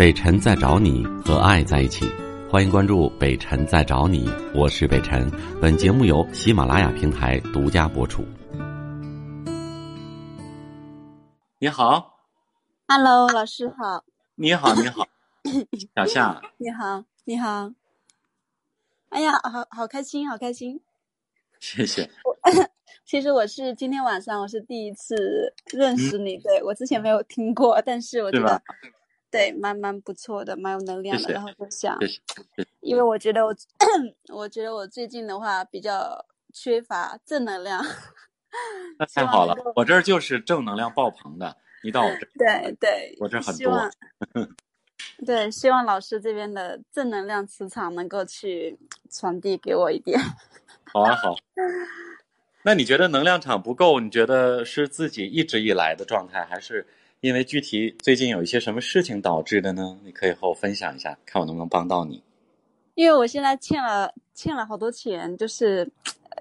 北辰在找你和爱在一起，欢迎关注北辰在找你，我是北辰。本节目由喜马拉雅平台独家播出。你好，Hello，老师好。你好，你好，小夏。你好，你好。哎呀，好好开心，好开心。谢谢。其实我是今天晚上我是第一次认识你，对我之前没有听过，但是我觉得对蛮蛮不错的，蛮有能量的。然后就想，因为我觉得我我觉得我最近的话比较缺乏正能量。那太好了，我这儿就是正能量爆棚的。你到我这，对对，我这很多。对，希望老师这边的正能量磁场能够去传递给我一点。好啊，好。那你觉得能量场不够？你觉得是自己一直以来的状态，还是因为具体最近有一些什么事情导致的呢？你可以和我分享一下，看我能不能帮到你。因为我现在欠了欠了好多钱，就是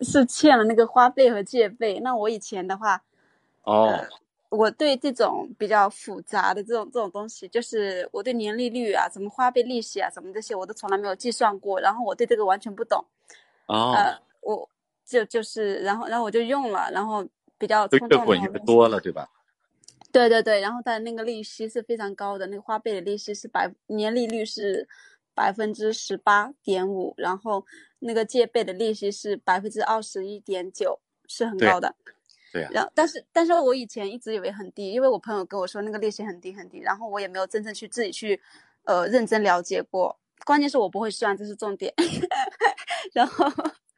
是欠了那个花呗和借呗。那我以前的话，哦。我对这种比较复杂的这种这种东西，就是我对年利率啊、什么花呗利息啊、什么这些，我都从来没有计算过。然后我对这个完全不懂。哦。呃，我就就是，然后然后我就用了，然后比较冲动。滚越多了，对吧？对对对，然后它的那个利息是非常高的，那个花呗的利息是百年利率是百分之十八点五，然后那个借呗的利息是百分之二十一点九，是很高的。对呀，然后但是但是我以前一直以为很低，因为我朋友跟我说那个利息很低很低，然后我也没有真正去自己去，呃，认真了解过。关键是我不会算，这是重点。然后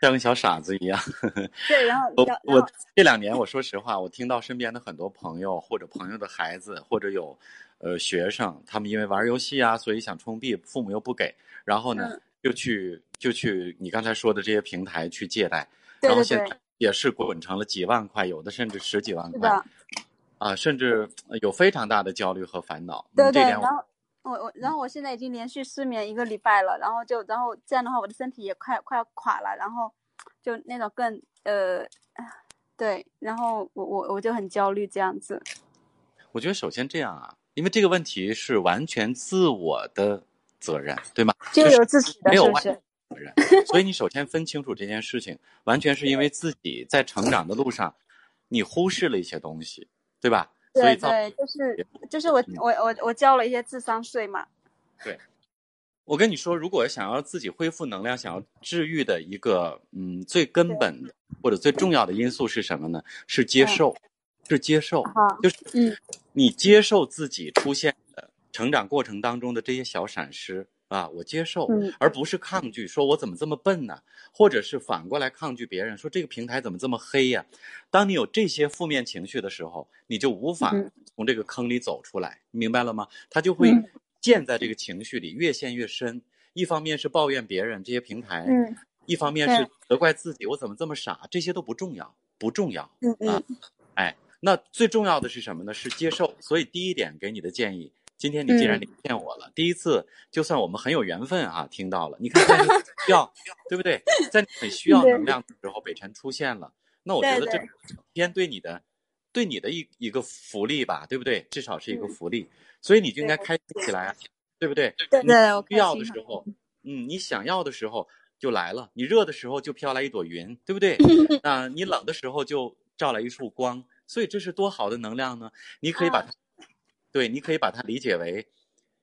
像个小傻子一样。对，然后我我这两年，我说实话，我听到身边的很多朋友或者朋友的孩子或者有，呃，学生，他们因为玩游戏啊，所以想充币，父母又不给，然后呢，就去就去你刚才说的这些平台去借贷，然后现在。也是滚成了几万块，有的甚至十几万块，啊，甚至有非常大的焦虑和烦恼。对对，然后我我然后我现在已经连续失眠一个礼拜了，然后就然后这样的话，我的身体也快快要垮了，然后就那种更呃，对，然后我我我就很焦虑这样子。我觉得首先这样啊，因为这个问题是完全自我的责任，对吗？就有自己的，是不是？人，所以你首先分清楚这件事情，完全是因为自己在成长的路上，你忽视了一些东西，对吧？对对，就是就是我我我我交了一些智商税嘛。对，我跟你说，如果想要自己恢复能量，想要治愈的一个嗯最根本的或者最重要的因素是什么呢？是接受，是接受，就是嗯，你接受自己出现的成长过程当中的这些小闪失。啊，我接受，而不是抗拒，说我怎么这么笨呢？或者是反过来抗拒别人，说这个平台怎么这么黑呀？当你有这些负面情绪的时候，你就无法从这个坑里走出来，明白了吗？他就会陷在这个情绪里，越陷越深。一方面是抱怨别人这些平台，一方面是责怪自己，我怎么这么傻？这些都不重要，不重要。啊，哎，那最重要的是什么呢？是接受。所以第一点给你的建议。今天你既然连线我了，第一次就算我们很有缘分啊，听到了。你看，在需要，对不对？在很需要能量的时候，北辰出现了，那我觉得这天对你的，对你的一一个福利吧，对不对？至少是一个福利，所以你就应该开心起来，对不对？对对，需要的时候，嗯，你想要的时候就来了，你热的时候就飘来一朵云，对不对？啊你冷的时候就照来一束光，所以这是多好的能量呢！你可以把它。对，你可以把它理解为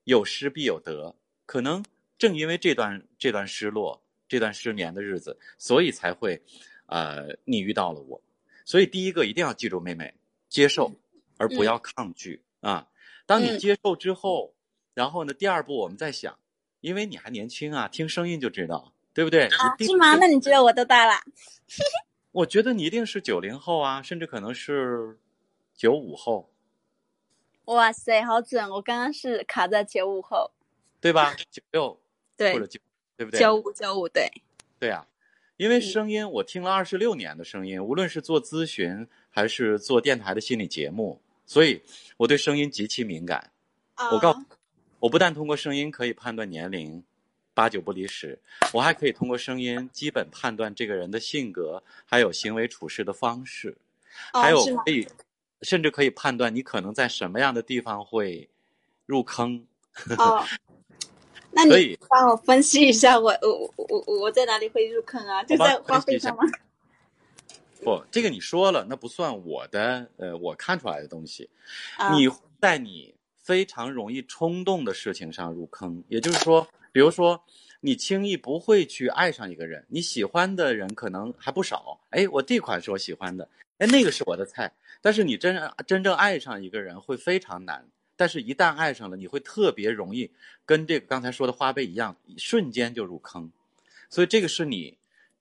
有失必有得。可能正因为这段这段失落、这段失眠的日子，所以才会，呃，你遇到了我。所以第一个一定要记住，妹妹，接受而不要抗拒啊。当你接受之后，然后呢，第二步我们再想，因为你还年轻啊，听声音就知道，对不对？啊，是吗？那你觉得我多大了？我觉得你一定是九零后啊，甚至可能是九五后。哇塞，好准！我刚刚是卡在九五后，对吧？九六对，或者九对不对？九五九五对。对啊，因为声音我听了二十六年的声音，无论是做咨询还是做电台的心理节目，所以我对声音极其敏感。我告诉，我不但通过声音可以判断年龄，八九不离十，我还可以通过声音基本判断这个人的性格，还有行为处事的方式，还有可以。甚至可以判断你可能在什么样的地方会入坑，哦，那你帮我分析一下，我我我我我在哪里会入坑啊？就在花费上吗？不，这个你说了，那不算我的，呃，我看出来的东西。你在你非常容易冲动的事情上入坑，也就是说，比如说。你轻易不会去爱上一个人，你喜欢的人可能还不少。哎，我这款是我喜欢的，哎，那个是我的菜。但是你真真正爱上一个人会非常难。但是，一旦爱上了，你会特别容易跟这个刚才说的花呗一样，瞬间就入坑。所以，这个是你，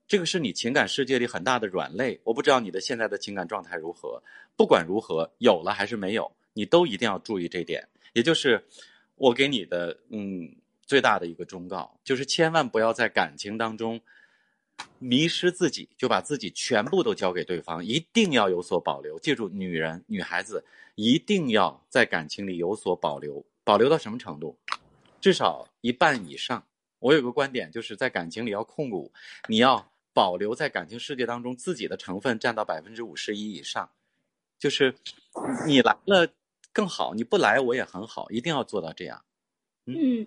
这个是你情感世界里很大的软肋。我不知道你的现在的情感状态如何。不管如何，有了还是没有，你都一定要注意这点。也就是我给你的，嗯。最大的一个忠告就是，千万不要在感情当中迷失自己，就把自己全部都交给对方，一定要有所保留。记住，女人、女孩子一定要在感情里有所保留，保留到什么程度？至少一半以上。我有个观点，就是在感情里要控股，你要保留在感情世界当中自己的成分占到百分之五十一以上。就是你来了更好，你不来我也很好，一定要做到这样。嗯。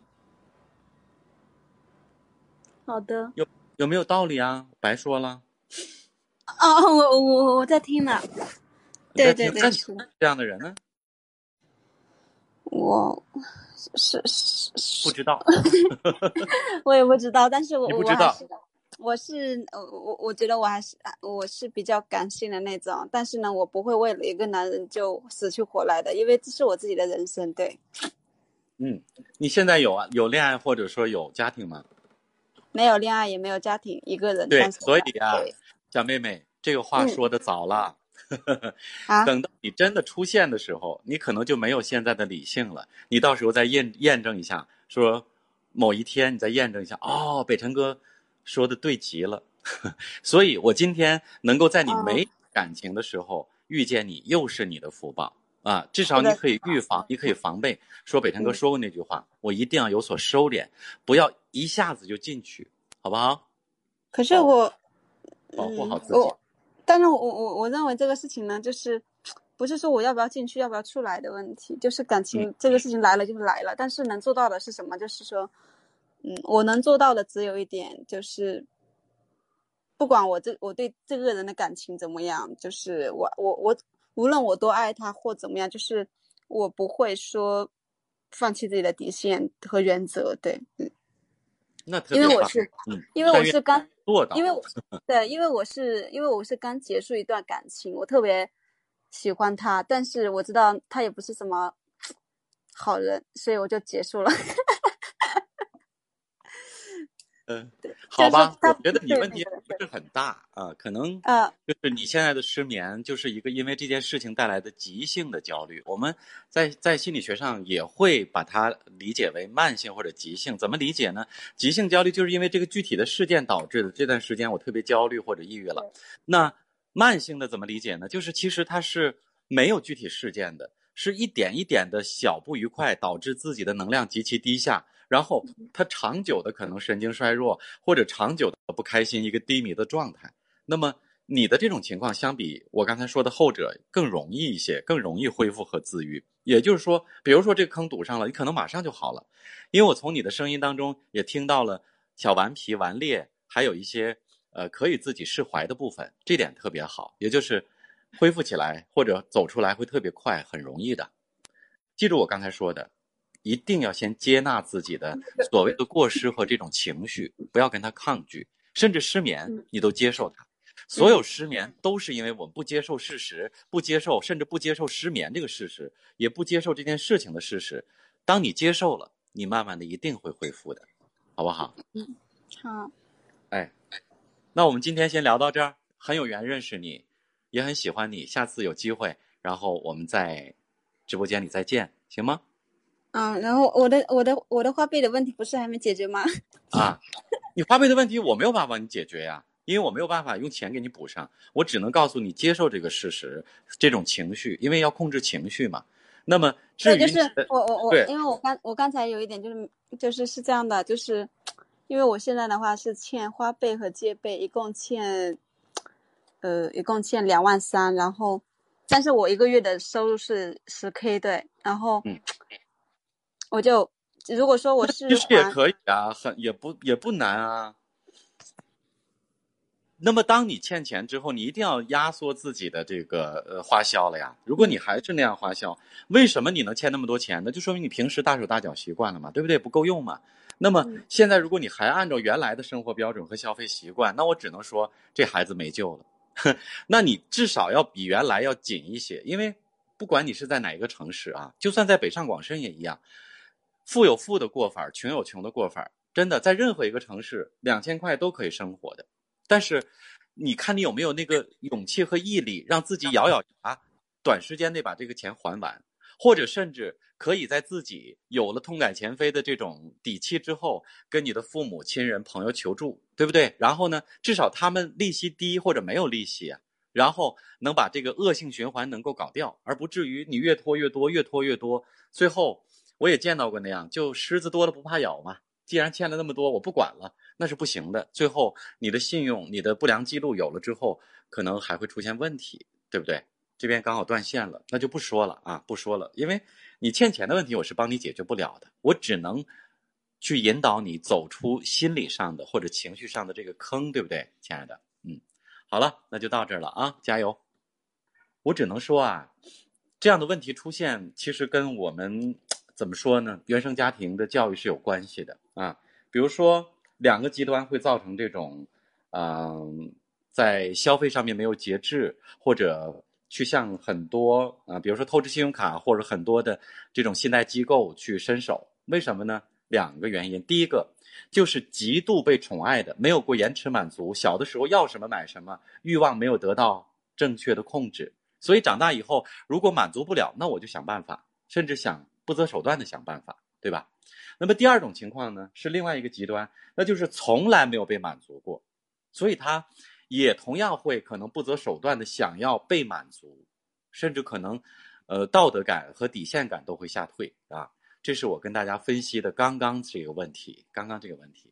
好的，有有没有道理啊？白说了。哦，我我我在听呢。对对对，这样的人呢？我是是不知道。我也不知道，但是我我还是我是我我我觉得我还是我是比较感性的那种，但是呢，我不会为了一个男人就死去活来的，因为这是我自己的人生。对。嗯，你现在有啊？有恋爱或者说有家庭吗？没有恋爱，也没有家庭，一个人。对，所以啊，小妹妹，这个话说的早了。等到你真的出现的时候，你可能就没有现在的理性了。你到时候再验验证一下，说某一天你再验证一下，哦，北辰哥说的对极了。所以我今天能够在你没感情的时候遇见你，又是你的福报。啊，至少你可以预防，你可以防备。说北辰哥说过那句话，我一定要有所收敛，不要一下子就进去，好不好？可是我保护好自己。但是我我我认为这个事情呢，就是不是说我要不要进去，要不要出来的问题，就是感情这个事情来了就是来了。但是能做到的是什么？就是说，嗯，我能做到的只有一点，就是不管我这我对这个人的感情怎么样，就是我我我。无论我多爱他或怎么样，就是我不会说放弃自己的底线和原则。对，嗯，那因为我是，因为我是刚做到，因 为对，因为我是因为我是刚结束一段感情，我特别喜欢他，但是我知道他也不是什么好人，所以我就结束了。嗯，好吧，我觉得你问题不是很大啊，可能啊，就是你现在的失眠，就是一个因为这件事情带来的急性的焦虑。我们在在心理学上也会把它理解为慢性或者急性。怎么理解呢？急性焦虑就是因为这个具体的事件导致的。这段时间我特别焦虑或者抑郁了。那慢性的怎么理解呢？就是其实它是没有具体事件的，是一点一点的小不愉快导致自己的能量极其低下。然后他长久的可能神经衰弱，或者长久的不开心，一个低迷的状态。那么你的这种情况，相比我刚才说的后者更容易一些，更容易恢复和自愈。也就是说，比如说这个坑堵上了，你可能马上就好了。因为我从你的声音当中也听到了小顽皮、顽劣，还有一些呃可以自己释怀的部分，这点特别好。也就是恢复起来或者走出来会特别快，很容易的。记住我刚才说的。一定要先接纳自己的 所谓的过失和这种情绪，不要跟他抗拒，甚至失眠你都接受它。所有失眠都是因为我们不接受事实，不接受，甚至不接受失眠这个事实，也不接受这件事情的事实。当你接受了，你慢慢的一定会恢复的，好不好？嗯，好。哎，那我们今天先聊到这儿，很有缘认识你，也很喜欢你。下次有机会，然后我们在直播间里再见，行吗？嗯，然后我的我的我的花呗的问题不是还没解决吗？啊，你花呗的问题我没有办法帮你解决呀，因为我没有办法用钱给你补上，我只能告诉你接受这个事实，这种情绪，因为要控制情绪嘛。那么至于就是我我我，因为我刚我刚才有一点就是就是是这样的，就是因为我现在的话是欠花呗和借呗，一共欠呃一共欠两万三，然后但是我一个月的收入是十 k 对，然后。我就如果说我是其实也可以啊，很也不也不难啊。那么，当你欠钱之后，你一定要压缩自己的这个呃花销了呀。如果你还是那样花销，为什么你能欠那么多钱呢？就说明你平时大手大脚习惯了嘛，对不对？不够用嘛。那么现在，如果你还按照原来的生活标准和消费习惯，那我只能说这孩子没救了。那你至少要比原来要紧一些，因为不管你是在哪一个城市啊，就算在北上广深也一样，富有富的过法，穷有穷的过法。真的，在任何一个城市，两千块都可以生活的。但是，你看你有没有那个勇气和毅力，让自己咬咬牙，短时间内把这个钱还完，或者甚至可以在自己有了痛改前非的这种底气之后，跟你的父母亲人朋友求助，对不对？然后呢，至少他们利息低或者没有利息啊，然后能把这个恶性循环能够搞掉，而不至于你越拖越多，越拖越多，最后我也见到过那样，就虱子多了不怕咬嘛。既然欠了那么多，我不管了。那是不行的，最后你的信用、你的不良记录有了之后，可能还会出现问题，对不对？这边刚好断线了，那就不说了啊，不说了，因为你欠钱的问题，我是帮你解决不了的，我只能去引导你走出心理上的或者情绪上的这个坑，对不对，亲爱的？嗯，好了，那就到这儿了啊，加油！我只能说啊，这样的问题出现，其实跟我们怎么说呢？原生家庭的教育是有关系的啊，比如说。两个极端会造成这种，嗯，在消费上面没有节制，或者去向很多啊，比如说透支信用卡或者很多的这种信贷机构去伸手。为什么呢？两个原因。第一个就是极度被宠爱的，没有过延迟满足，小的时候要什么买什么，欲望没有得到正确的控制，所以长大以后如果满足不了，那我就想办法，甚至想不择手段的想办法，对吧？那么第二种情况呢，是另外一个极端，那就是从来没有被满足过，所以他也同样会可能不择手段的想要被满足，甚至可能，呃，道德感和底线感都会下退啊。这是我跟大家分析的刚刚这个问题，刚刚这个问题。